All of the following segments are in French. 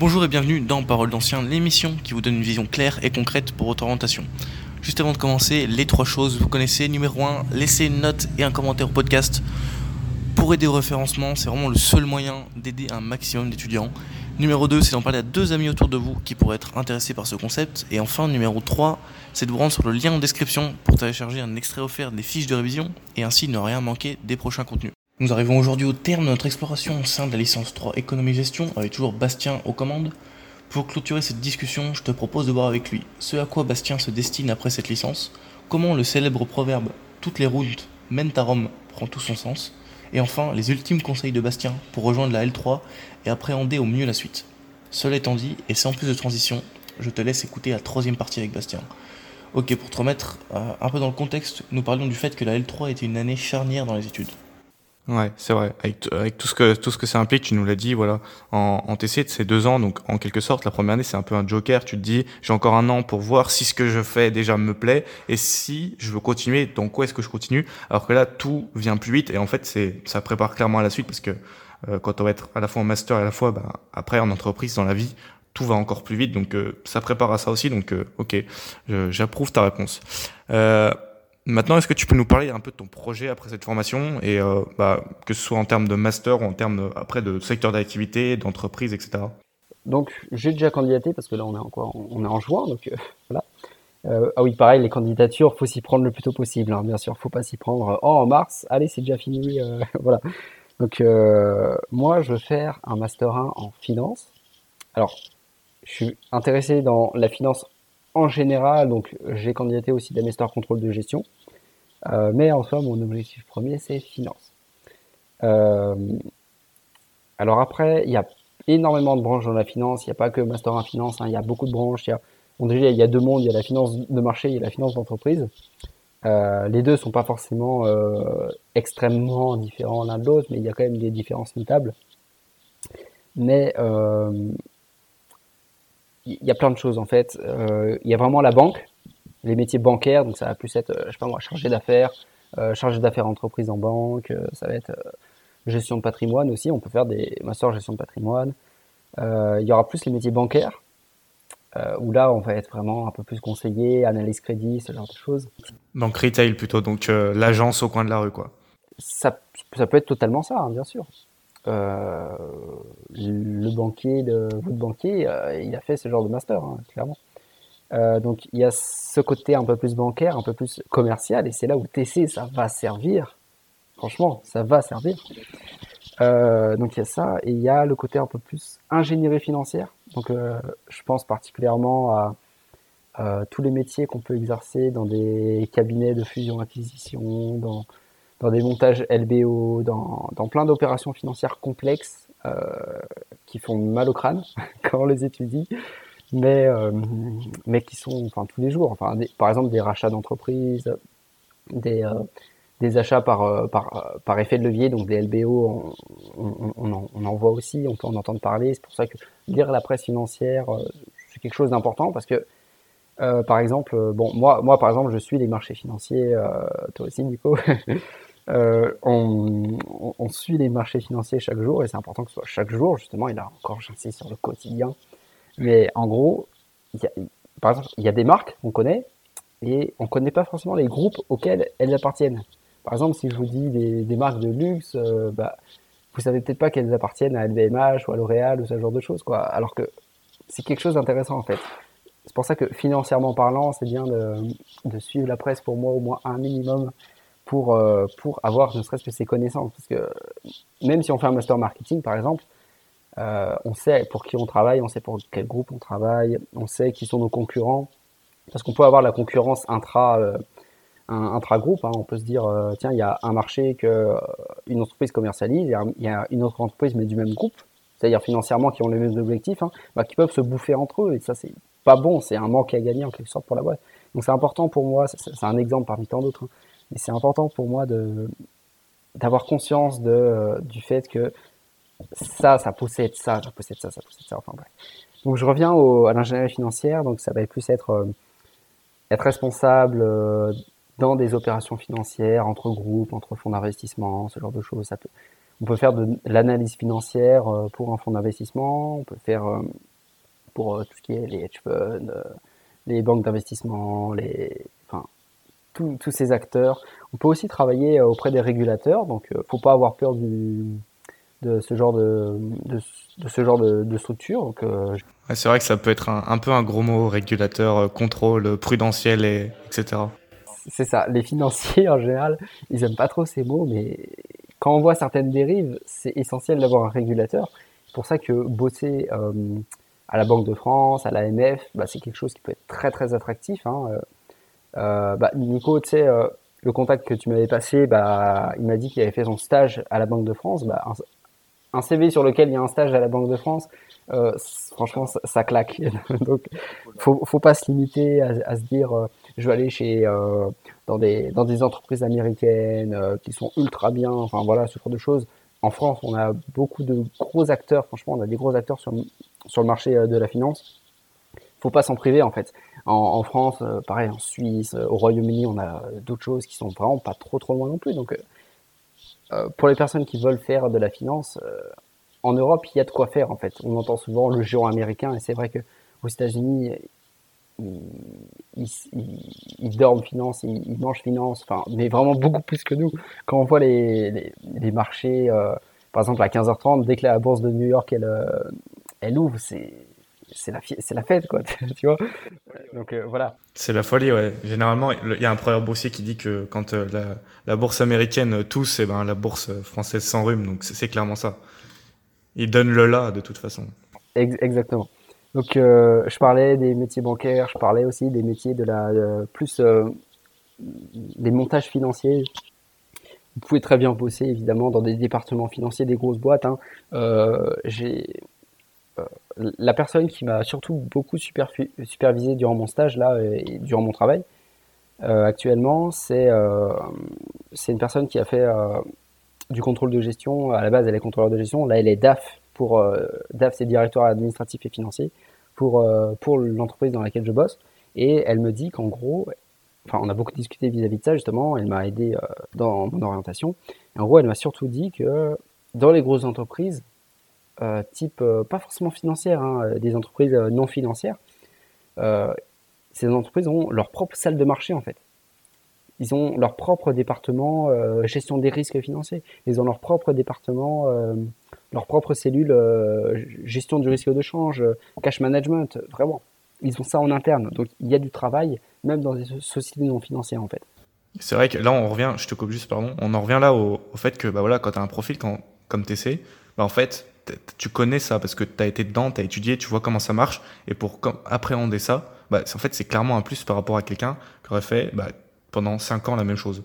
Bonjour et bienvenue dans Parole d'Ancien, l'émission qui vous donne une vision claire et concrète pour votre orientation. Juste avant de commencer, les trois choses, vous connaissez. Numéro 1, laissez une note et un commentaire au podcast. Pour aider au référencement, c'est vraiment le seul moyen d'aider un maximum d'étudiants. Numéro 2, c'est d'en parler à deux amis autour de vous qui pourraient être intéressés par ce concept. Et enfin, numéro 3, c'est de vous rendre sur le lien en description pour télécharger un extrait offert des fiches de révision et ainsi ne rien manquer des prochains contenus. Nous arrivons aujourd'hui au terme de notre exploration au sein de la licence 3 économie-gestion avec toujours Bastien aux commandes. Pour clôturer cette discussion, je te propose de voir avec lui ce à quoi Bastien se destine après cette licence, comment le célèbre proverbe Toutes les routes mènent à Rome prend tout son sens, et enfin les ultimes conseils de Bastien pour rejoindre la L3 et appréhender au mieux la suite. Cela étant dit, et sans plus de transition, je te laisse écouter la troisième partie avec Bastien. Ok, pour te remettre euh, un peu dans le contexte, nous parlions du fait que la L3 était une année charnière dans les études. Ouais, c'est vrai. Avec, tout ce que tout ce que ça implique, tu nous l'as dit, voilà. En, en TC, c'est deux ans, donc en quelque sorte, la première année, c'est un peu un joker. Tu te dis, j'ai encore un an pour voir si ce que je fais déjà me plaît et si je veux continuer. Donc quoi est-ce que je continue Alors que là, tout vient plus vite et en fait, c'est ça prépare clairement à la suite parce que euh, quand on va être à la fois en master et à la fois, bah, après en entreprise, dans la vie, tout va encore plus vite. Donc euh, ça prépare à ça aussi. Donc euh, ok, j'approuve ta réponse. Euh, Maintenant, est-ce que tu peux nous parler un peu de ton projet après cette formation et euh, bah, que ce soit en termes de master ou en termes après de secteur d'activité, d'entreprise, etc. Donc, j'ai déjà candidaté parce que là, on est en quoi On est en juin, donc euh, voilà. Euh, ah oui, pareil, les candidatures, faut s'y prendre le plus tôt possible. Hein, bien sûr, faut pas s'y prendre. Oh, en mars, allez, c'est déjà fini. Voilà. Donc, moi, je veux faire un master 1 en finance. Alors, je suis intéressé dans la finance en général, donc j'ai candidaté aussi des master contrôle de gestion. Euh, mais en soi, mon objectif premier, c'est finance. Euh, alors après, il y a énormément de branches dans la finance. Il n'y a pas que master en finance. Hein, il y a beaucoup de branches. Y a, déjà, il y a deux mondes. Il y a la finance de marché et la finance d'entreprise. Euh, les deux sont pas forcément extrêmement différents l'un de l'autre, mais il y a quand même des différences notables. Mais il y a plein de choses en fait. Il y a vraiment la banque, les métiers bancaires, donc ça va plus être, euh, je sais pas moi, chargé d'affaires, euh, chargé d'affaires entreprise en banque, euh, ça va être gestion de patrimoine aussi, on peut faire des masters gestion de patrimoine. il y aura plus les métiers bancaires, où là on va être vraiment un peu plus conseillé, analyse crédit, ce genre de choses. Donc retail plutôt, donc l'agence au coin de la rue quoi. Ça, ça peut être totalement ça, hein, bien sûr. Euh, le banquier de votre banquier, euh, il a fait ce genre de master, hein, clairement. Euh, donc il y a ce côté un peu plus bancaire, un peu plus commercial, et c'est là où TC ça va servir. Franchement, ça va servir. Euh, donc il y a ça, et il y a le côté un peu plus ingénierie financière. Donc euh, je pense particulièrement à, à tous les métiers qu'on peut exercer dans des cabinets de fusion-acquisition, dans dans des montages LBO, dans, dans plein d'opérations financières complexes euh, qui font mal au crâne quand on les étudie, mais, euh, mais qui sont enfin, tous les jours. Enfin, des, par exemple, des rachats d'entreprises, des, euh, des achats par, euh, par, par effet de levier, donc des LBO, on, on, on, en, on en voit aussi, on peut en entendre parler. C'est pour ça que lire la presse financière, euh, c'est quelque chose d'important parce que euh, par exemple, bon, moi, moi, par exemple, je suis les marchés financiers, euh, toi aussi, Nico. Euh, on, on, suit les marchés financiers chaque jour et c'est important que ce soit chaque jour, justement. Et là encore, j'insiste sur le quotidien. Mais en gros, par exemple, il y a des marques qu'on connaît et on ne connaît pas forcément les groupes auxquels elles appartiennent. Par exemple, si je vous dis des, marques de luxe, euh, bah, vous savez peut-être pas qu'elles appartiennent à LVMH ou à L'Oréal ou ce genre de choses, quoi. Alors que c'est quelque chose d'intéressant en fait. C'est pour ça que financièrement parlant, c'est bien de, de, suivre la presse pour moi au moins un minimum pour, euh, pour avoir ne serait-ce que ces connaissances. Parce que même si on fait un master marketing, par exemple, euh, on sait pour qui on travaille, on sait pour quel groupe on travaille, on sait qui sont nos concurrents. Parce qu'on peut avoir la concurrence intra, euh, intra-groupe. Hein. On peut se dire, euh, tiens, il y a un marché que euh, entreprise commercialise, il y a une autre entreprise mais du même groupe, c'est-à-dire financièrement qui ont les mêmes objectifs, hein, bah, qui peuvent se bouffer entre eux. Et ça, c'est pas bon, c'est un manque à gagner en quelque sorte pour la boîte. Donc c'est important pour moi, c'est un exemple parmi tant d'autres. Hein mais c'est important pour moi de d'avoir conscience de, du fait que ça, ça possède ça, ça possède ça, ça possède ça. Enfin bref. Donc je reviens à l'ingénierie financière. Donc ça va être euh, être responsable euh, dans des opérations financières entre groupes, entre fonds d'investissement, ce genre de choses. Ça peut, on peut faire de l'analyse financière euh, pour un fonds d'investissement. On peut faire pour tout ce qui est les hedge funds, les banques d'investissement, les, enfin, tous ces acteurs. On peut aussi travailler auprès des régulateurs, donc faut pas avoir peur du, de ce genre de, de, ce genre de, structure. Donc, c'est vrai que ça peut être un, un peu un gros mot, régulateur, contrôle, prudentiel, et, etc. C'est ça. Les financiers, en général, ils aiment pas trop ces mots, mais quand on voit certaines dérives, c'est essentiel d'avoir un régulateur. C'est pour ça que bosser euh, à la Banque de France, à l'AMF, bah, c'est quelque chose qui peut être très très attractif. Hein. Euh, euh bah, Nico, tu sais, euh, le contact que tu m'avais passé, bah, il m'a dit qu'il avait fait son stage à la Banque de France. Bah, un, CV sur lequel il y a un stage à la Banque de France, euh, franchement, ça, claque. Donc, faut, faut pas se limiter à, se dire, je vais aller chez euh, dans des dans des entreprises américaines euh, qui sont ultra bien, enfin voilà ce genre de choses. En France, on a beaucoup de gros acteurs. Franchement, on a des gros acteurs sur sur le marché euh, de la finance. Faut pas s'en priver en fait. En, en France, pareil, en Suisse, au Royaume-Uni, on a d'autres choses qui sont vraiment pas trop trop loin non plus. Donc pour les personnes qui veulent faire de la finance, en Europe, il y a de quoi faire en fait. On entend souvent le géant américain et c'est vrai que aux États-Unis, ils, dorment finance, ils, mangent finance, enfin, mais vraiment beaucoup plus que nous. Quand on voit les, les, marchés, euh, par exemple à 15h30, dès que la bourse de New York elle, euh, elle ouvre, c'est c'est la, c'est la fête, quoi, tu vois. Donc euh, voilà. C'est la folie, ouais. Généralement, il y a un premier boursier qui dit que quand la, la, bourse américaine tousse, et eh ben, la bourse française s'enrhume. Donc c'est clairement ça. Ils donnent le là, de toute façon. Exactement. Donc, euh, je parlais des métiers bancaires, je parlais aussi des métiers de la plus euh, des montages financiers. Vous pouvez très bien bosser évidemment dans des départements financiers des grosses boîtes. Hein. Euh, j'ai la personne qui m'a surtout beaucoup supervisé durant mon stage là et durant mon travail actuellement, c'est c'est une personne qui a fait du contrôle de gestion. À la base, elle est contrôleur de gestion. Là, elle est DAF pour euh, DAF, c'est directeur administratif et financier pour euh, pour l'entreprise dans laquelle je bosse. Et elle me dit qu'en gros, enfin, on a beaucoup discuté vis-à-vis de ça justement. Elle m'a aidé euh, dans mon orientation. en gros, elle m'a surtout dit que dans les grosses entreprises, type pas forcément financières, hein, des entreprises non financières, ces entreprises ont leur propre salle de marché en fait. Ils ont leur propre département gestion des risques financiers. Ils ont leur propre département leur propre cellule euh, gestion du risque de change, cash management, vraiment. Ils ont ça en interne. Donc il y a du travail, même dans des sociétés non financières en fait. C'est vrai que là, on revient, je te coupe juste, pardon, on en revient là au, fait que bah voilà, quand tu as un profil comme TC, bah en fait, tu connais ça parce que tu as été dedans, tu as étudié, tu vois comment ça marche. Et pour appréhender ça, bah, en fait, c'est clairement un plus par rapport à quelqu'un qui aurait fait bah, pendant 5 ans la même chose.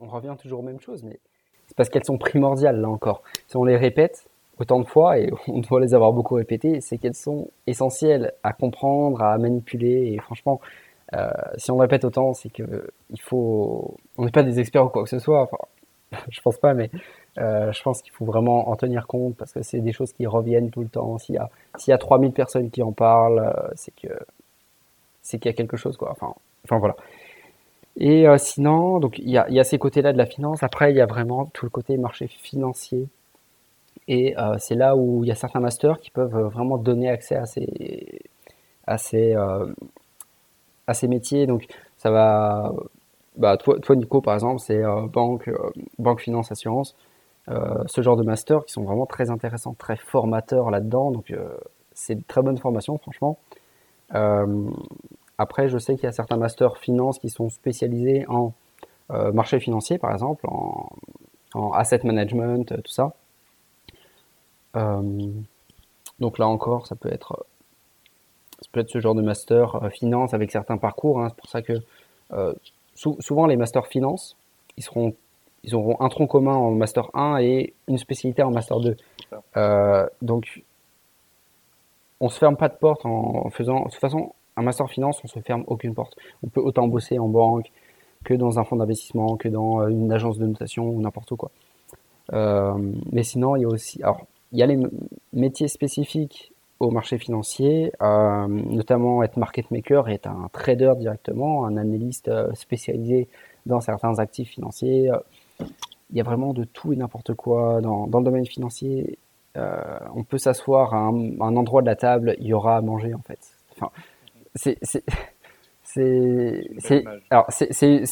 On revient toujours aux mêmes choses, mais c'est parce qu'elles sont primordiales là encore. Si on les répète, autant de fois, et on doit les avoir beaucoup répétées, c'est qu'elles sont essentielles à comprendre, à manipuler. Et franchement, euh, si on répète autant, c'est que il faut. On n'est pas des experts ou quoi que ce soit. Enfin, je pense pas, mais euh, je pense qu'il faut vraiment en tenir compte parce que c'est des choses qui reviennent tout le temps. S'il y a, s'il y a 3000 personnes qui en parlent, euh, c'est qu'il y a quelque chose. Enfin, voilà. Et sinon, donc il y a, ces côtés-là de la finance. Après, il y a vraiment tout le côté marché financier et euh, c'est là où il y a certains masters qui peuvent euh, vraiment donner accès à ces, euh, métiers. Donc, ça va. Bah, toi, Nico, par exemple, c'est banque, banque, finance, assurance. Ce genre de masters qui sont vraiment très intéressants, très formateurs là-dedans. Donc, c'est de très bonne formation, franchement. après, je sais qu'il y a certains masters finance qui sont spécialisés en marché financier, par exemple, en, asset management, tout ça. Euh, donc là encore, ça peut être, ça peut être ce genre de master euh, finance avec certains parcours. Hein. C'est pour ça que euh, souvent les masters finance, ils seront ils auront un tronc commun en master 1 et une spécialité en master 2. Euh, donc, on se ferme pas de porte en, faisant. De toute façon, un master finance, on se ferme aucune porte. On peut autant bosser en banque que dans un fonds d'investissement, que dans une agence de notation ou n'importe quoi. Euh, mais sinon, il y a aussi. Alors, il y a les métiers spécifiques au marché financier, euh, notamment être market maker et être un trader directement, un analyste euh, spécialisé dans certains actifs financiers. Il y a vraiment de tout et n'importe quoi dans, dans, le domaine financier. on peut s'asseoir à un, endroit de la table, il y aura à manger en fait. Enfin, c'est c'est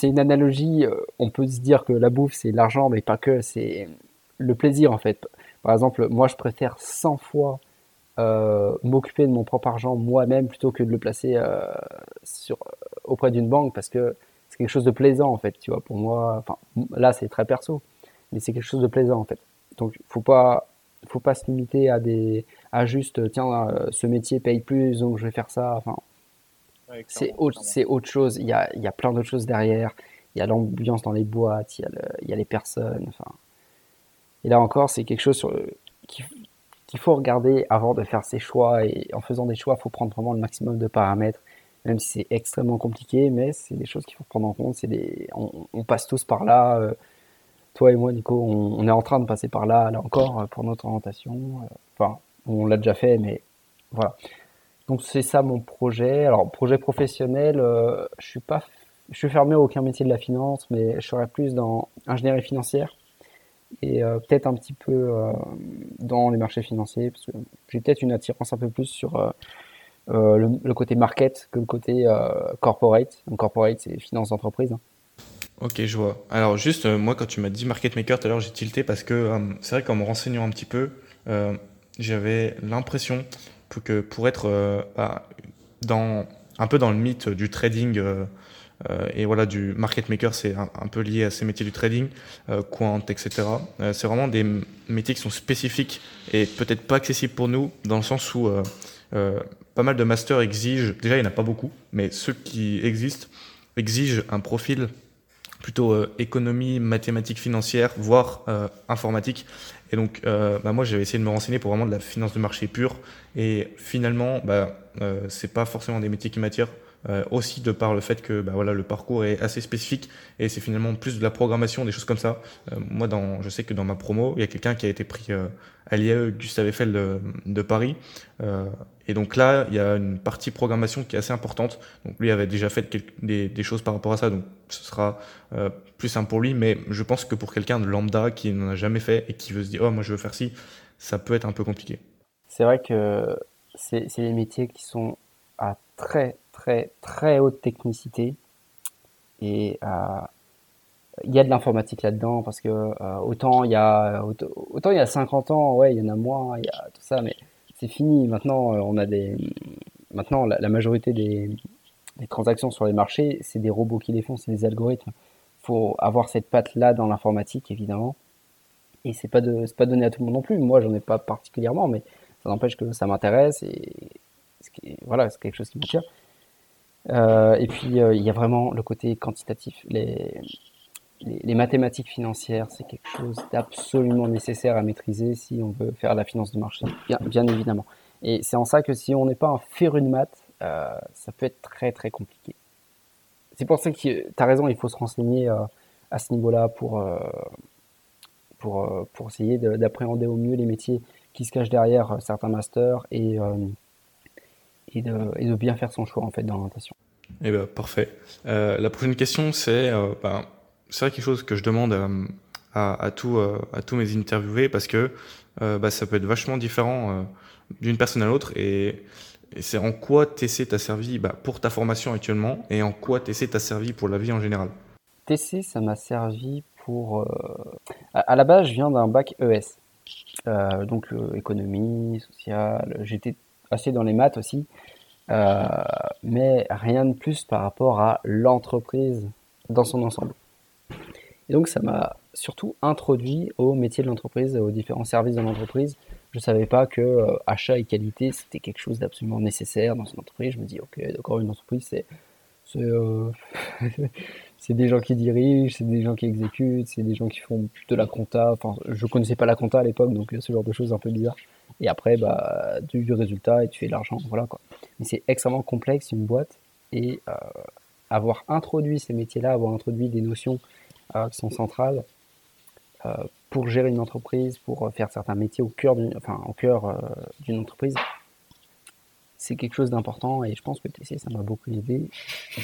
une analogie. On peut se dire que la bouffe c'est l'argent, mais pas que. C'est le plaisir en fait. Par exemple, moi je préfère 100 fois euh, m'occuper de mon propre argent moi-même plutôt que de le placer euh, sur, auprès d'une banque parce que quelque chose de plaisant en fait, tu vois. Pour moi, enfin là c'est très perso, mais c'est quelque chose de plaisant en fait. Donc faut pas faut pas se limiter à des à juste tiens euh, ce métier paye plus donc je vais faire ça. Enfin c'est autre c'est autre chose. Il y a il y a plein d'autres choses derrière. Il y a l'ambiance dans les boîtes, il y a il y a les personnes. Enfin et là encore c'est quelque chose sur qui qu'il faut regarder avant de faire ses choix. Et en faisant des choix, il faut prendre vraiment le maximum de paramètres, même si c'est extrêmement compliqué, mais c'est des choses qu'il faut prendre en compte. C'est des, on, passe tous par là. Euh, toi et moi, Nico, on, est en train de passer par là, là encore, euh, pour notre orientation. Euh, enfin, on l'a déjà fait, mais voilà. Donc c'est ça mon projet. Alors projet professionnel, je suis pas, je suis fermé à aucun métier de la finance, mais je serais plus dans ingénierie financière et euh, peut-être un petit peu euh, dans les marchés financiers, parce que j'ai peut-être une attirance un peu plus sur euh, le, côté market que le côté corporate. Donc corporate, c'est finance d'entreprise. Hein. Ok, je vois. Alors juste, moi, quand tu m'as dit market maker tout à l'heure, j'ai tilté parce que c'est vrai qu'en me renseignant un petit peu, j'avais l'impression que pour être bah, dans, un peu dans le mythe du trading euh, et voilà, du market maker, c'est un, peu lié à ces métiers du trading, euh, quant, etc. Euh, c'est vraiment des métiers qui sont spécifiques et peut-être pas accessibles pour nous, dans le sens où pas mal de masters exigent, déjà il n'y en a pas beaucoup, mais ceux qui existent exigent un profil plutôt économie, mathématiques financières, voire informatique. Et donc, bah, moi, j'avais essayé de me renseigner pour vraiment de la finance de marché pure. Et finalement, bah, c'est pas forcément des métiers qui m'attirent. Euh, aussi de par le fait que bah, voilà, le parcours est assez spécifique et c'est finalement plus de la programmation, des choses comme ça. Euh, moi, dans, je sais que dans ma promo, il y a quelqu'un qui a été pris euh, à l'IAE Gustave Eiffel de, Paris. et donc là, il y a une partie programmation qui est assez importante. Donc lui avait déjà fait des, des, choses par rapport à ça, donc ce sera plus simple pour lui. Mais je pense que pour quelqu'un de lambda qui n'en a jamais fait et qui veut se dire, oh, moi je veux faire ci, ça peut être un peu compliqué. C'est vrai que c'est des métiers qui sont à très très très haute technicité. Et euh, il y a de l'informatique là-dedans parce que euh, autant il y a autant, il y a 50 ans ouais il y en a moins il y a tout ça mais c'est fini. Maintenant euh, on a des maintenant la, majorité des, transactions sur les marchés c'est des robots qui les font c'est des algorithmes. Faut avoir cette patte là dans l'informatique évidemment. Et c'est pas c'est pas donné à tout le monde non plus. Moi j'en ai pas particulièrement mais ça n'empêche que ça m'intéresse et voilà c'est quelque chose qui m'attire euh, et puis, euh, il y a vraiment le côté quantitatif. Les, les, mathématiques financières, c'est quelque chose d'absolument nécessaire à maîtriser si on veut faire la finance de marché, bien, bien évidemment. Et c'est en ça que si on n'est pas un féru de maths, euh, ça peut être très très compliqué. C'est pour ça que tu as raison, il faut se renseigner à ce niveau-là pour, pour, pour essayer d'appréhender au mieux les métiers qui se cachent derrière certains masters et et de, bien faire son choix en fait dans l'orientation. Eh ben, parfait. Euh, la prochaine question, c'est euh, ben, c'est quelque chose que je demande euh, à, à, tout, à tous mes interviewés parce que bah, ça peut être vachement différent d'une personne à l'autre et, c'est en quoi TC t'a servi bah, pour ta formation actuellement et en quoi TC t'a servi pour la vie en général? TC, ça m'a servi pour... À, la base, je viens d'un bac ES, donc économie, sociale, j'étais assez dans les maths aussi. Euh, mais rien de plus par rapport à l'entreprise dans son ensemble. Et donc ça m'a surtout introduit au métier de l'entreprise, aux différents services de l'entreprise. Je ne savais pas que euh, achat et qualité c'était quelque chose d'absolument nécessaire dans une entreprise. Je me dis ok d'accord une entreprise c'est c'est euh, des gens qui dirigent, c'est des gens qui exécutent, c'est des gens qui font de la compta. Enfin je connaissais pas la compta à l'époque donc ce genre de choses un peu bizarres. Et après, bah, du, résultat et tu fais de l'argent. Voilà, quoi. Mais c'est extrêmement complexe, une boîte. Et euh, avoir introduit ces métiers-là, avoir introduit des notions euh, qui sont centrales euh, pour gérer une entreprise, pour faire certains métiers au cœur d'une enfin, au cœur, d'une entreprise, c'est quelque chose d'important. Et je pense que TC, ça m'a beaucoup aidé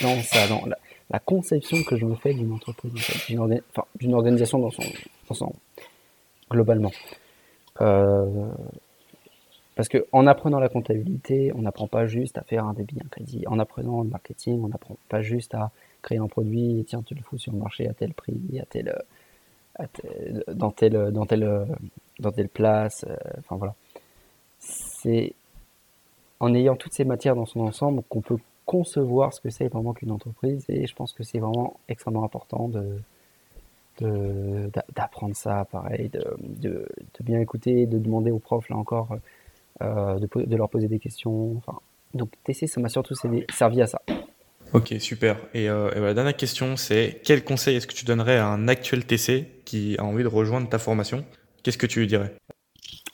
dans, ça, dans la, conception que je me fais d'une entreprise, d'une, organisation dans son, dans son, globalement. Parce qu'en apprenant la comptabilité, on n'apprend pas juste à faire un débit, un crédit. En apprenant le marketing, on n'apprend pas juste à créer un produit et tiens, tu le fous sur le marché à tel prix, à tel, dans, telle, dans, telle, dans telle place. enfin voilà. C'est en ayant toutes ces matières dans son ensemble qu'on peut concevoir ce que c'est vraiment qu'une entreprise. Et je pense que c'est vraiment extrêmement important de d'apprendre ça, pareil, de, de, bien écouter, de demander aux profs, là encore, euh, de, de, leur poser des questions. Enfin, donc TC, ça m'a surtout servi à ça. Ok, super. Et, euh, et la dernière question, c'est quel conseil est-ce que tu donnerais à un actuel TC qui a envie de rejoindre ta formation? Qu'est-ce que tu lui dirais?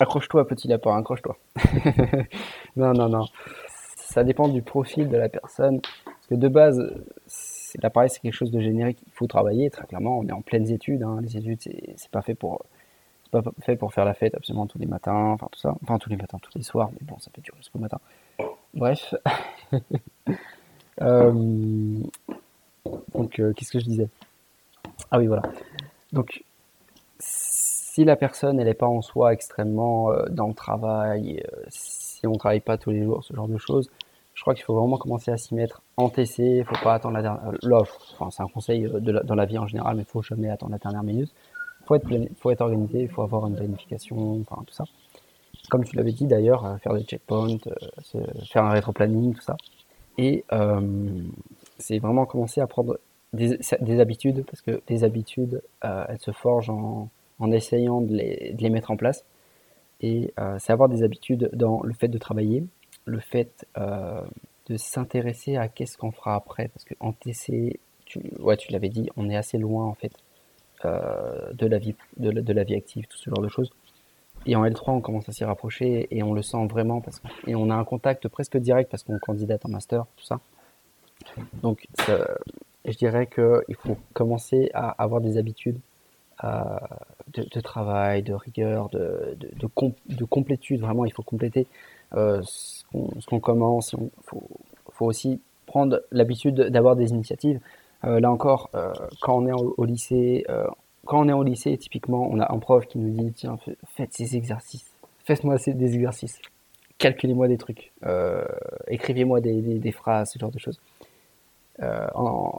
Accroche-toi, petit lapin, accroche-toi. non, non, non. Ça dépend du profil de la personne. Parce que de base, l'appareil, c'est quelque chose de générique. Il faut travailler, très clairement. On est en pleines études. Hein. Les études, c'est pas fait pour pas fait pour faire la fête absolument tous les matins, enfin tout ça. Enfin tous les matins, tous les soirs, mais bon, ça peut durer jusqu'au matin. Bref. Euh, donc, euh, qu'est-ce que je disais? Ah oui, voilà. Donc, si la personne elle n'est pas en soi extrêmement euh, dans le travail, si on ne travaille pas tous les jours, ce genre de choses, je crois qu'il faut vraiment commencer à s'y mettre en TC. Il faut pas attendre l'offre. Enfin, c'est un conseil dans la vie en général, mais il faut jamais attendre la dernière minute. Faut être, faut être organisé, il faut avoir une planification, enfin tout ça. Comme tu l'avais dit d'ailleurs, faire des checkpoints, faire un rétro-planning, tout ça. Et c'est vraiment commencer à prendre des, des, habitudes, parce que les habitudes, elles se forgent en, en essayant de les, mettre en place. Et euh, c'est avoir des habitudes dans le fait de travailler, le fait euh, de s'intéresser à qu'est-ce qu'on fera après. Parce qu'en TC, tu, ouais, tu l'avais dit, on est assez loin en fait euh, de, la vie, de, la vie active, tout ce genre de choses. Et en L3, on commence à s'y rapprocher et on le sent vraiment parce et on a un contact presque direct parce qu'on candidate en master, tout ça. Donc, je dirais qu'il faut commencer à avoir des habitudes de, travail, de rigueur, de, de, de, complétude. Vraiment, il faut compléter euh, ce qu'on commence. Il faut, aussi prendre l'habitude d'avoir des initiatives. Euh, là encore, euh, quand on est au, lycée, quand on est au lycée, typiquement, on a un prof qui nous dit tiens, faites ces exercices, faites-moi des exercices, calculez-moi des trucs, écrivez-moi des, phrases, ce genre de choses.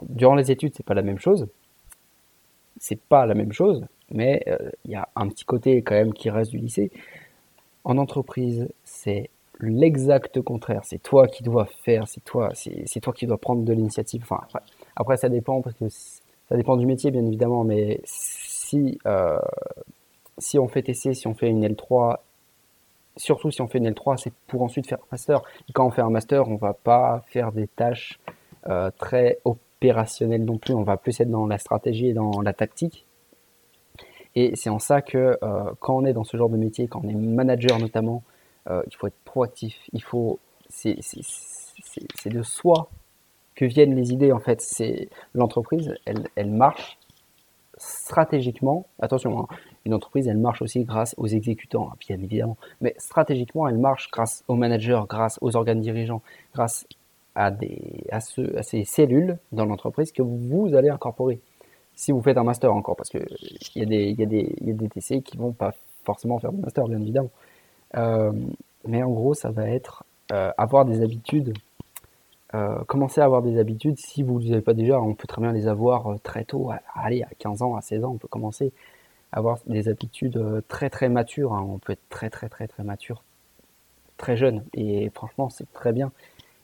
Durant les études, c'est pas la même chose c'est pas la même chose, mais euh, il y a un petit côté quand même qui reste du lycée. En entreprise, c'est l'exact contraire. C'est toi qui dois faire, c'est toi, c'est toi qui dois prendre de l'initiative. Après, ça dépend parce que ça dépend du métier, bien évidemment, mais si, euh, si on fait TC, si on fait une L3, surtout si on fait une L3, c'est pour ensuite faire un master. Quand on fait un master, on va pas faire des tâches euh, très opérationnel non plus, on va plus être dans la stratégie et dans la tactique. Et c'est en ça que euh, quand on est dans ce genre de métier, quand on est manager notamment, il faut être proactif. Il faut, c'est de soi que viennent les idées en fait. C'est l'entreprise, elle, elle marche stratégiquement. Attention, hein, une entreprise, elle marche aussi grâce aux exécutants, hein, bien évidemment. Mais stratégiquement, elle marche grâce aux managers, grâce aux organes dirigeants, grâce à, des, à, ce, à ces cellules dans l'entreprise que vous allez incorporer. Si vous faites un master encore, parce qu'il y, a des, y, a des, y a des TC qui vont pas forcément faire de master, bien évidemment. Euh, mais en gros, ça va être euh, avoir des habitudes, euh, commencer à avoir des habitudes. Si vous ne les avez pas déjà, on peut très bien les avoir très tôt. Allez, à 15 ans, à 16 ans, on peut commencer à avoir des habitudes très très matures. Hein. On peut être très très très très mature, très jeune. Et franchement, c'est très bien.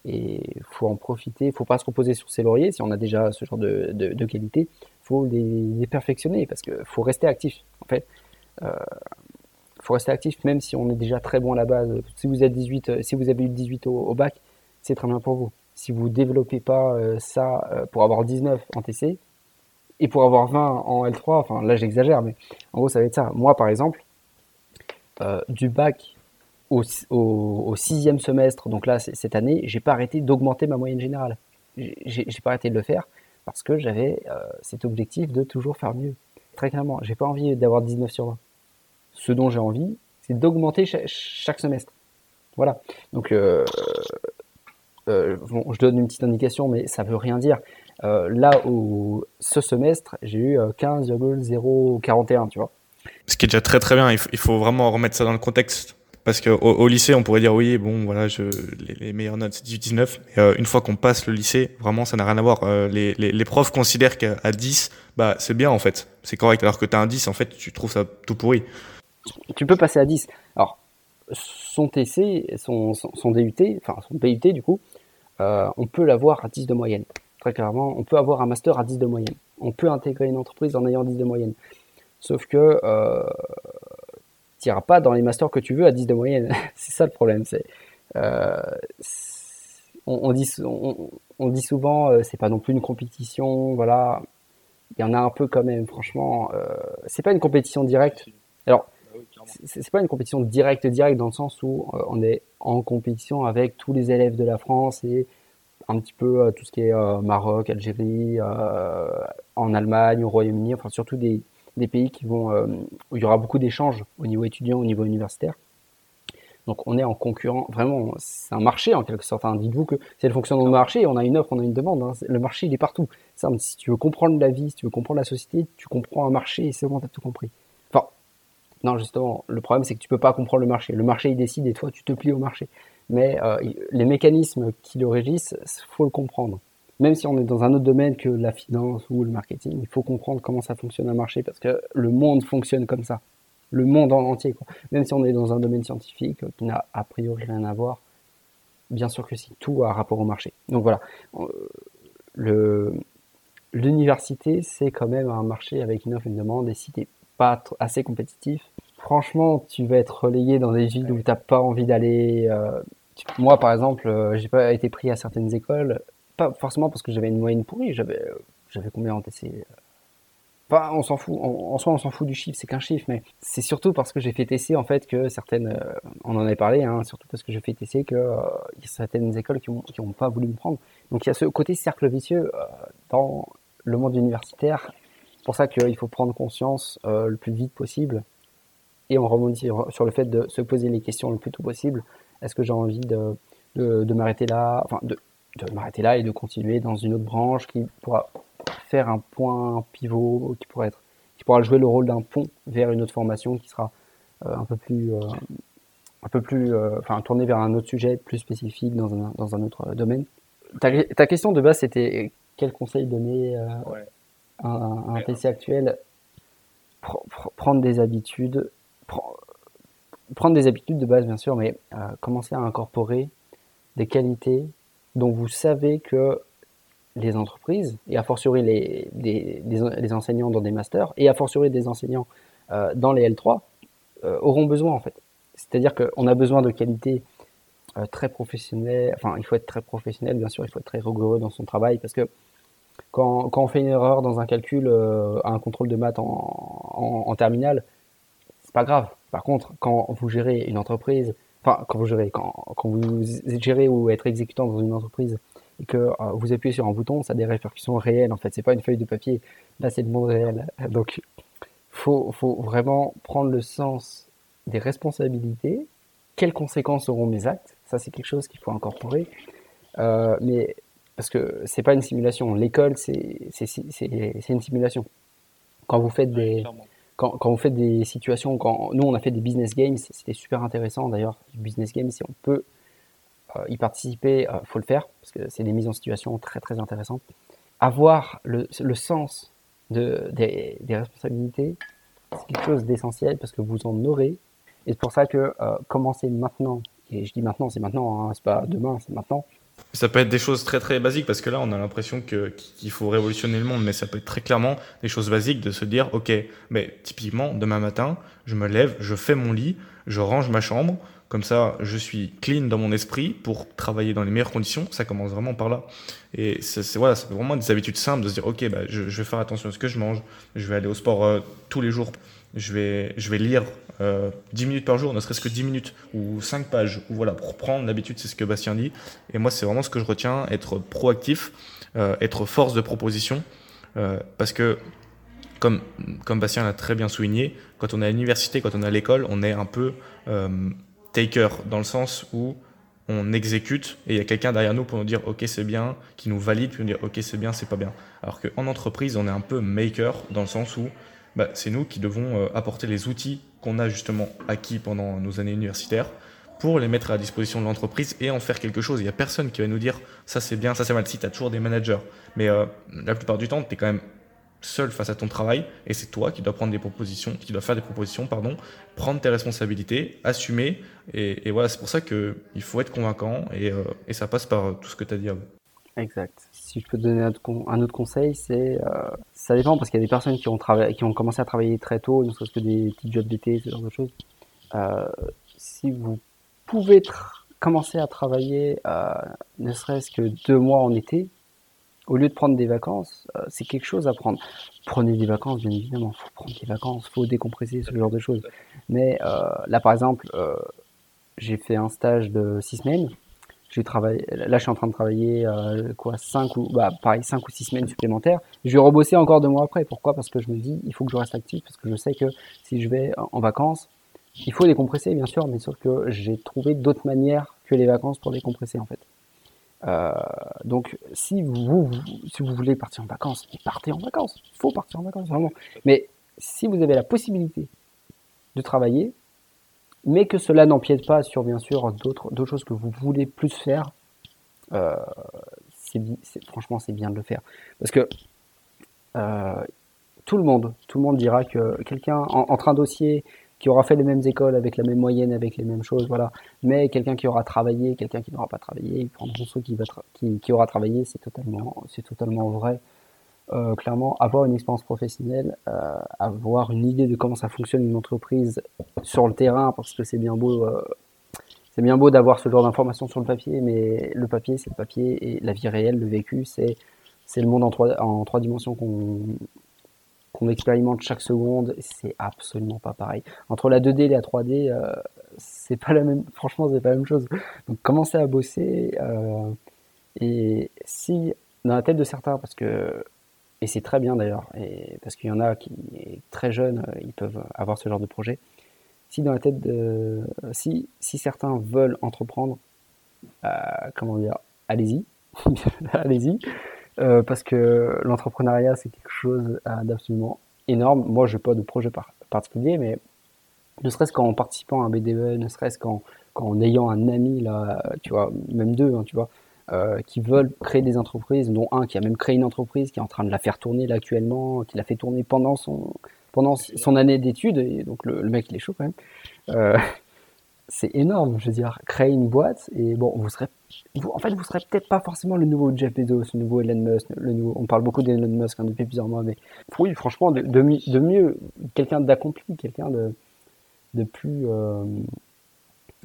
Et il faut en profiter, il faut pas se reposer sur ses lauriers. Si on a déjà ce genre de, de, de qualité, il faut les, perfectionner parce qu'il faut rester actif. En fait, euh, faut rester actif même si on est déjà très bon à la base. Si vous êtes 18, euh, si vous avez eu 18 au, bac, c'est très bien pour vous. Si vous développez pas euh, ça pour avoir 19 en TC et pour avoir 20 en L3, enfin là j'exagère, mais en gros ça va être ça. Moi par exemple, du bac au, sixième semestre, donc là cette année, j'ai pas arrêté d'augmenter ma moyenne générale. J'ai pas arrêté de le faire parce que j'avais euh, cet objectif de toujours faire mieux. Très clairement, j'ai pas envie d'avoir 19 sur 20. Ce dont j'ai envie, c'est d'augmenter chaque, semestre. Voilà. Donc euh, euh, je donne une petite indication, mais ça veut rien dire. là où ce semestre, j'ai eu 15,041, tu vois. Ce qui est déjà très très bien, il faut, vraiment remettre ça dans le contexte. Parce qu'au au lycée, on pourrait dire oui, bon, voilà, je, les, les meilleures notes, c'est 18-19. Euh, une fois qu'on passe le lycée, vraiment, ça n'a rien à voir. Euh, les, les, les, profs considèrent qu'à 10, bah, c'est bien en fait. C'est correct. Alors que tu as un 10, en fait, tu trouves ça tout pourri. Tu peux passer à 10. Alors, son TC, son, son, son DUT, enfin son BUT du coup, euh, on peut l'avoir à 10 de moyenne. Très clairement, on peut avoir un master à 10 de moyenne. On peut intégrer une entreprise en ayant 10 de moyenne. Sauf que euh, tu n'iras pas dans les masters que tu veux à 10 de moyenne. c'est ça le problème. C'est, euh, on, dit, on, dit souvent, c'est pas non plus une compétition. Voilà, il y en a un peu quand même. Franchement, c'est pas une compétition directe. Alors, c'est pas une compétition directe directe dans le sens où euh, on est en compétition avec tous les élèves de la France et un petit peu tout ce qui est Maroc, Algérie, en Allemagne, au Royaume-Uni, enfin surtout des, des pays qui vont, euh, où il y aura beaucoup d'échanges au niveau étudiant, au niveau universitaire. Donc on est en concurrent, vraiment, c'est un marché en quelque sorte. Hein. Dites-vous que c'est le fonctionnement du marché, on a une offre, on a une demande. Hein. Le marché, il est partout. Ça, si tu veux comprendre la vie, si tu veux comprendre la société, tu comprends un marché et c'est bon, tu as tout compris. Non, justement, le problème, c'est que tu peux pas comprendre le marché. Le marché, il décide et toi, tu te plies au marché. Mais euh, les mécanismes qui le régissent, faut le comprendre même si on est dans un autre domaine que la finance ou le marketing, il faut comprendre comment ça fonctionne un marché parce que le monde fonctionne comme ça. Le monde en entier, quoi. Même si on est dans un domaine scientifique qui n'a a priori rien à voir, bien sûr que si, tout a rapport au marché. Donc voilà, le, l'université, c'est quand même un marché avec une offre et une demande, et si t'es pas assez compétitif, franchement, tu vas être relayé dans des villes où tu n'as pas envie d'aller. Euh, moi, par exemple, euh, j'ai pas été pris à certaines écoles pas forcément parce que j'avais une moyenne pourrie, j'avais, euh, j'avais combien en TC Enfin, on s'en fout, en, soi on s'en fout du chiffre, c'est qu'un chiffre, mais c'est surtout parce que j'ai fait TC en fait que certaines, on en avait parlé, hein, surtout parce que j'ai fait TC que il y a certaines écoles qui n'ont qui ont pas voulu me prendre. Donc il y a ce côté cercle vicieux dans le monde universitaire. C'est pour ça qu'il faut prendre conscience le plus vite possible et on remonte sur le fait de se poser les questions le plus tôt possible. Est-ce que j'ai envie de, de, de m'arrêter là, enfin de, de m'arrêter là et de continuer dans une autre branche qui pourra faire un point pivot, qui pourra être, qui pourra jouer le rôle d'un pont vers une autre formation qui sera euh, un peu plus, euh, un peu plus, euh, enfin tournée vers un autre sujet plus spécifique dans un, dans un autre domaine. Ta, ta question de base c'était quel conseil donner à, un PC actuel? Prendre des habitudes, prendre des habitudes de base bien sûr, mais commencer à incorporer des qualités dont vous savez que les entreprises, et a fortiori les, enseignants dans des masters, et a fortiori des enseignants euh, dans les L3, euh, auront besoin en fait. C'est-à-dire qu'on a besoin de qualité euh, très professionnelle, enfin il faut être très professionnel bien sûr, il faut être très rigoureux dans son travail, parce que quand, quand on fait une erreur dans un calcul, un contrôle de maths en, en, en terminale, c'est pas grave. Par contre, quand vous gérez une entreprise, enfin, quand vous gérez, quand, quand vous gérez ou être exécutant dans une entreprise et que euh, vous appuyez sur un bouton, ça a des répercussions réelles en fait. C'est pas une feuille de papier. Là, c'est le monde réel. Donc, faut, faut vraiment prendre le sens des responsabilités. Quelles conséquences auront mes actes? Ça, c'est quelque chose qu'il faut incorporer. Euh, mais parce que c'est pas une simulation. L'école, c'est une simulation. Quand vous faites des, quand, quand, vous faites des situations, quand nous on a fait des business games, c'était super intéressant d'ailleurs. Business games, si on peut euh, y participer, euh, faut le faire parce que c'est des mises en situation très très intéressantes. Avoir le, le sens de, des, des responsabilités, c'est quelque chose d'essentiel parce que vous en aurez. Et c'est pour ça que euh, commencer maintenant, et je dis maintenant, c'est maintenant, hein, c'est pas demain, c'est maintenant. Ça peut être des choses très très basiques parce que là on a l'impression qu'il faut révolutionner le monde, mais ça peut être très clairement des choses basiques de se dire ok, mais typiquement demain matin je me lève, je fais mon lit, je range ma chambre, comme ça je suis clean dans mon esprit pour travailler dans les meilleures conditions. Ça commence vraiment par là. Et c'est voilà, vraiment des habitudes simples de se dire ok, bah, je, vais faire attention à ce que je mange, je vais aller au sport euh, tous les jours je vais, je vais lire euh, 10 minutes par jour, ne serait-ce que 10 minutes ou 5 pages, ou voilà, pour prendre l'habitude, c'est ce que Bastien dit. Et moi, c'est vraiment ce que je retiens, être proactif, euh, être force de proposition, euh, parce que, comme, Bastien l'a très bien souligné, quand on est à l'université, quand on est à l'école, on est un peu taker, dans le sens où on exécute et il y a quelqu'un derrière nous pour nous dire ok c'est bien, qui nous valide, puis nous dire ok c'est bien, c'est pas bien. Alors qu'en entreprise, on est un peu maker dans le sens où bah, c'est nous qui devons euh, apporter les outils qu'on a justement acquis pendant nos années universitaires pour les mettre à disposition de l'entreprise et en faire quelque chose. Il n'y a personne qui va nous dire ça c'est bien, ça c'est mal. Si tu as toujours des managers, mais euh, la plupart du temps, tu es quand même seul face à ton travail et c'est toi qui dois prendre des propositions, qui dois faire des propositions, pardon, prendre tes responsabilités, assumer. Et, voilà, c'est pour ça qu'il faut être convaincant et, euh, ça passe par tout ce que tu as dit avant. Exact. Si je peux te donner un autre conseil, c'est euh, ça dépend parce qu'il y a des personnes qui ont, qui ont commencé à travailler très tôt, ne serait-ce que des petits jobs d'été, ce genre de choses. Euh, si vous pouvez commencer à travailler, euh, ne serait-ce que deux mois en été, au lieu de prendre des vacances, euh, c'est quelque chose à prendre. Prenez des vacances, bien évidemment, faut prendre des vacances, faut décompresser, ce genre de choses. Mais euh, là, par exemple, j'ai fait un stage de six semaines. J'ai travaillé, là, je suis en train de travailler quoi, cinq ou bah, pareil, cinq ou six semaines supplémentaires. Je vais rebosser encore deux mois après. Pourquoi? Parce que je me dis, il faut que je reste actif, parce que je sais que si je vais en vacances, il faut décompresser, bien sûr, mais sauf que j'ai trouvé d'autres manières que les vacances pour décompresser, en fait. Euh, donc, si vous, si vous voulez partir en vacances, partez en vacances. Il faut partir en vacances, vraiment. Mais si vous avez la possibilité de travailler, mais que cela n'empiète pas sur, bien sûr, d'autres choses que vous voulez plus faire, euh, franchement, c'est bien de le faire. Parce que euh, tout le monde, tout le monde dira que quelqu'un entre un dossier qui aura fait les mêmes écoles avec la même moyenne, avec les mêmes choses, voilà. Mais quelqu'un qui aura travaillé, quelqu'un qui n'aura pas travaillé, ils prendront ceux qui, va qui, aura travaillé, c'est totalement, c'est totalement vrai. Euh, clairement, avoir une expérience professionnelle, euh, avoir une idée de comment ça fonctionne une entreprise sur le terrain, parce que c'est bien beau, euh, c'est bien beau d'avoir ce genre d'informations sur le papier, mais le papier, c'est le papier, et la vie réelle, le vécu, c'est c'est le monde en trois, en trois dimensions qu'on qu'on expérimente chaque seconde, c'est absolument pas pareil. Entre la 2D et la 3D, euh, c'est pas la même. Franchement, c'est pas la même chose. Donc, commencez à bosser. Euh, et si dans la tête de certains, parce que et c'est très bien d'ailleurs, parce qu'il y en a qui très jeunes, euh, ils peuvent avoir ce genre de projet. Si dans la tête de, si si certains veulent entreprendre, comment dire, allez-y, allez-y. Euh, parce que l'entrepreneuriat, c'est quelque chose euh, d'absolument énorme. Moi, je n'ai pas de projet particulier, mais ne serait-ce qu'en participant à un BDE, ne serait-ce qu'en ayant un ami, là, tu vois, même deux, hein, tu vois, euh, qui veulent créer des entreprises, dont un qui a même créé une entreprise, qui est en train de la faire tourner là actuellement, qui l'a fait tourner pendant son, pendant son année d'études, et donc le, le, mec il est chaud quand même. Euh, c'est énorme, je veux dire, créer une boîte et bon, vous serez, en fait, vous serez peut-être pas forcément le nouveau Jeff Bezos, le nouveau Elon Musk, le nouveau, on parle beaucoup d'Elon Musk hein, depuis plusieurs mois, mais oui, franchement, de, mieux, quelqu'un d'accompli, quelqu'un de, de plus, euh,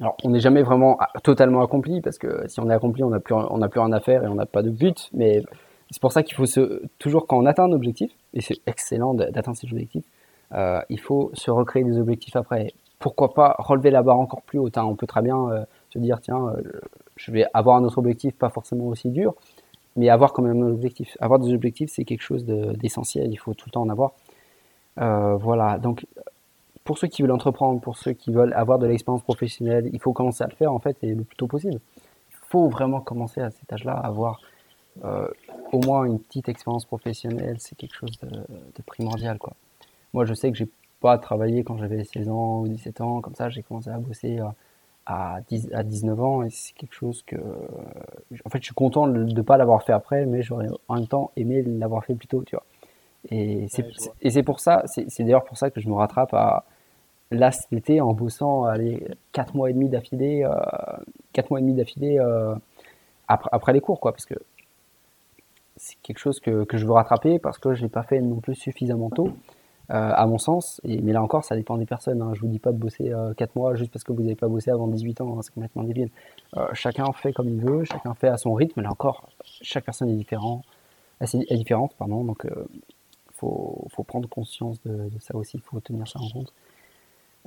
alors, on n'est jamais vraiment totalement accompli parce que si on est accompli, on n'a plus, on n'a plus rien à faire et on n'a pas de but, mais c'est pour ça qu'il faut se, toujours quand on atteint un objectif, et c'est excellent d'atteindre ces objectifs, euh, il faut se recréer des objectifs après pourquoi pas relever la barre encore plus haut. Hein. On peut très bien euh, se dire, tiens, euh, je vais avoir un autre objectif, pas forcément aussi dur, mais avoir quand même un objectif. Avoir des objectifs, c'est quelque chose d'essentiel, il faut tout le temps en avoir. Euh, voilà, donc pour ceux qui veulent entreprendre, pour ceux qui veulent avoir de l'expérience professionnelle, il faut commencer à le faire en fait, et le plus tôt possible. Il faut vraiment commencer à cet âge-là avoir au moins une petite expérience professionnelle, c'est quelque chose de, primordial. Moi, je sais que j'ai pas travailler quand j'avais 16 ans ou 17 ans, comme ça j'ai commencé à bosser euh, à, 10, à 19 ans et c'est quelque chose que en fait je suis content de ne pas l'avoir fait après mais j'aurais en même temps aimé l'avoir fait plus tôt tu vois. Et c'est c'est pour ça c'est d'ailleurs pour ça que je me rattrape à là cet été en bossant allez 4 mois et demi d'affilée euh, 4 mois et demi d'affilée euh, après, après les cours quoi parce que c'est quelque chose que, que je veux rattraper parce que je l'ai pas fait non plus suffisamment tôt à mon sens. Mais là encore, ça dépend des personnes. Hein. Je vous dis pas de bosser euh, 4 mois juste parce que vous n'avez pas bossé avant 18 ans. Hein. C'est complètement débile. Euh, chacun fait comme il veut, chacun fait à son rythme. Là encore, chaque personne est, différent, est différente. Pardon, donc, euh, faut, faut, prendre conscience de, ça aussi. Il faut tenir ça en compte.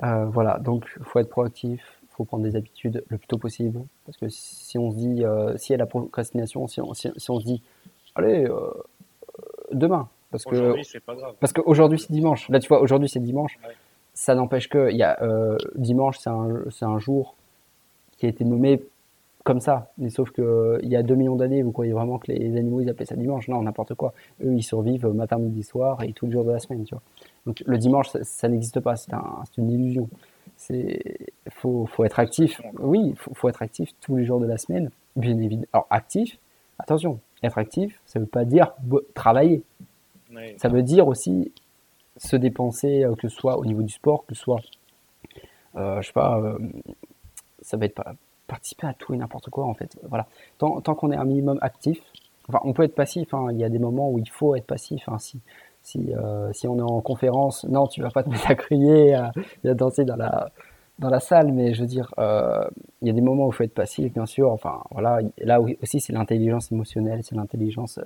Euh, voilà, donc il faut être proactif. Il faut prendre des habitudes le plus tôt possible. Parce que si on se dit, s'il y a la procrastination, si on, si, si on se dit, allez, demain, parce que parce qu'aujourd'hui c'est dimanche. Là tu vois aujourd'hui c'est dimanche. Ça n'empêche que il y a euh, dimanche c'est un c'est un jour qui a été nommé comme ça. Mais sauf que il y a 2 millions d'années, vous croyez vraiment que les animaux ils appelaient ça dimanche? Non, n'importe quoi. Eux ils survivent matin, midi, soir et tous les jours de la semaine, tu vois. Donc le dimanche, ça, n'existe pas, c'est une illusion. Il faut, faut, être actif, oui, il faut, faut, être actif tous les jours de la semaine, bien évidemment. Alors actif, attention, être actif, ça ne veut pas dire travailler. Ça veut dire aussi se dépenser, euh, que ce soit au niveau du sport, que ce soit, euh, je sais pas, euh, ça va être pas participer à tout et n'importe quoi en fait. Voilà. Tant, tant qu'on est un minimum actif, enfin, on peut être passif. Hein. Il y a des moments où il faut être passif. Hein. Si, si, si on est en conférence, non, tu vas pas te mettre à crier, à, à danser dans la dans la salle, mais je veux dire, il y a des moments où il faut être passif, bien sûr. Enfin, voilà, là aussi, c'est l'intelligence émotionnelle, c'est l'intelligence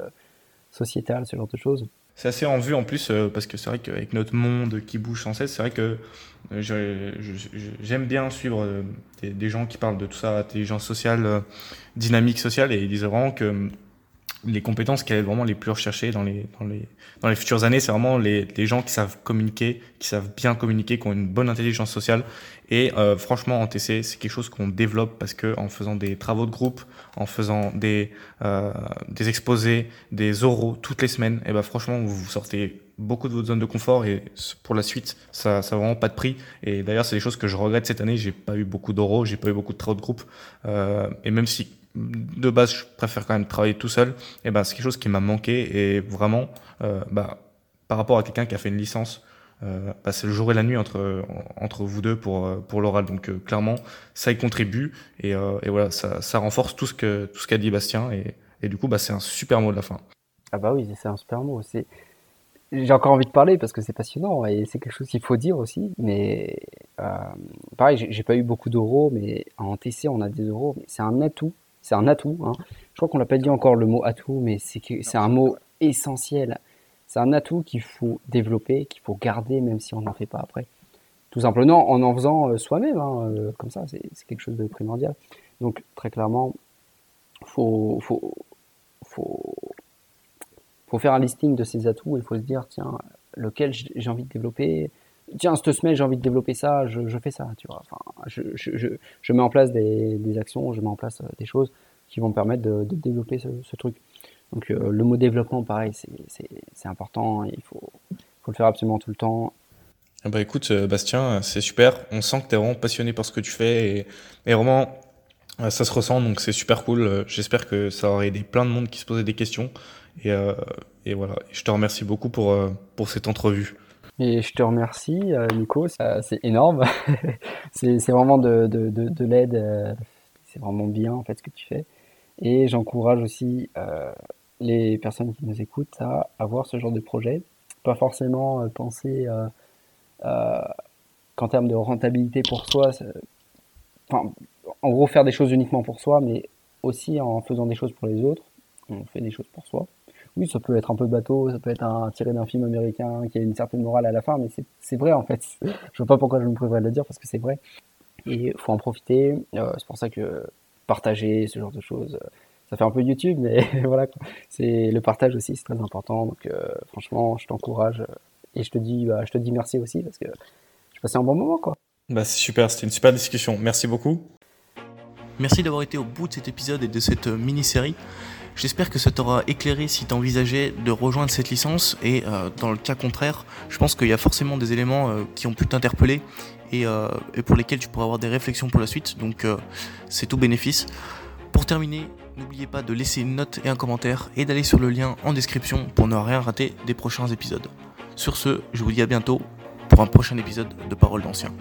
sociétale, ce genre de choses. C'est assez en vue en plus, euh, parce que c'est vrai qu'avec notre monde qui bouge sans cesse, c'est vrai que euh, j'aime bien suivre euh, des, gens qui parlent de tout ça, intelligence sociale, dynamique sociale, et ils disent vraiment que les compétences qui sont vraiment les plus recherchées dans les, dans les, dans les futures années, c'est vraiment les, les, gens qui savent communiquer, qui savent bien communiquer, qui ont une bonne intelligence sociale. Et euh, franchement, en TC, c'est quelque chose qu'on développe parce que en faisant des travaux de groupe, en faisant des, euh, des exposés, des oraux toutes les semaines, et ben franchement, vous sortez beaucoup de votre zone de confort et pour la suite, ça, ça vraiment pas de prix. Et d'ailleurs, c'est des choses que je regrette cette année. J'ai pas eu beaucoup d'oraux, j'ai pas eu beaucoup de travaux de groupe. Euh, et même si de base, je préfère quand même travailler tout seul. Et ben, c'est quelque chose qui m'a manqué et vraiment, bah, par rapport à quelqu'un qui a fait une licence, euh, bah, c'est le jour et la nuit entre entre vous deux pour euh, pour l'oral. Donc euh, clairement, ça y contribue et, et voilà, ça, ça renforce tout ce que tout qu'a dit Bastien et, et du coup, bah, c'est un super mot de la fin. Ah bah oui, c'est un super mot. J'ai encore envie de parler parce que c'est passionnant et c'est quelque chose qu'il faut dire aussi. Mais pareil, j'ai pas eu beaucoup d'euros, mais en TC on a des euros. C'est un atout c'est un atout. Hein. Je crois qu'on l'a pas dit encore le mot atout, mais c'est un mot essentiel. C'est un atout qu'il faut développer, qu'il faut garder, même si on n'en fait pas après. Tout simplement en en faisant euh, soi-même, hein, euh, comme ça, c'est quelque chose de primordial. Donc très clairement, faut faut faut faut faire un listing de ces atouts. Il faut se dire tiens lequel j'ai envie de développer. Tiens, cette semaine, j'ai envie de développer ça, je, fais ça, tu vois. Enfin, je, je, mets en place des, des, actions, je mets en place euh, des choses qui vont me permettre de, développer ce, truc. Donc, euh, le mot développement, pareil, c'est important, il faut, faut le faire absolument tout le temps. Ah bah écoute, euh, Bastien, c'est super. On sent que tu es vraiment passionné par ce que tu fais et, et vraiment, ça se ressent, donc c'est super cool. J'espère que ça aurait aidé plein de monde qui se posait des questions. Et, et voilà, je te remercie beaucoup pour, pour cette entrevue. Et je te remercie, euh, Nico. C'est énorme. c'est vraiment de, de, de, de l'aide. Euh, c'est vraiment bien, en fait, ce que tu fais. Et j'encourage aussi euh, les personnes qui nous écoutent à avoir ce genre de projet. Pas forcément penser qu'en termes de rentabilité pour soi, en gros, faire des choses uniquement pour soi, mais aussi en faisant des choses pour les autres. On fait des choses pour soi oui, ça peut être un peu bateau, ça peut être un, tiré d'un film américain qui a une certaine morale à la fin, mais c'est vrai en fait. Je vois pas pourquoi je me priverais de le dire parce que c'est vrai. Et faut en profiter. Euh, c'est pour ça que partager ce genre de choses, euh, ça fait un peu YouTube, mais voilà. C'est le partage aussi, c'est très important. Donc euh, franchement, je t'encourage et je te dis, bah, je te dis merci aussi parce que je passé un bon moment quoi. Bah c'est super, c'était une super discussion. Merci beaucoup. Merci d'avoir été au bout de cet épisode et de cette mini-série. J'espère que ça t'aura éclairé si t'envisageais de rejoindre cette licence et euh, dans le cas contraire, je pense qu'il y a forcément des éléments euh, qui ont pu t'interpeller et, euh, et, pour lesquels tu pourras avoir des réflexions pour la suite, donc c'est tout bénéfice. Pour terminer, n'oubliez pas de laisser une note et un commentaire et d'aller sur le lien en description pour ne rien rater des prochains épisodes. Sur ce, je vous dis à bientôt pour un prochain épisode de Paroles d'Anciens.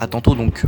A tantôt donc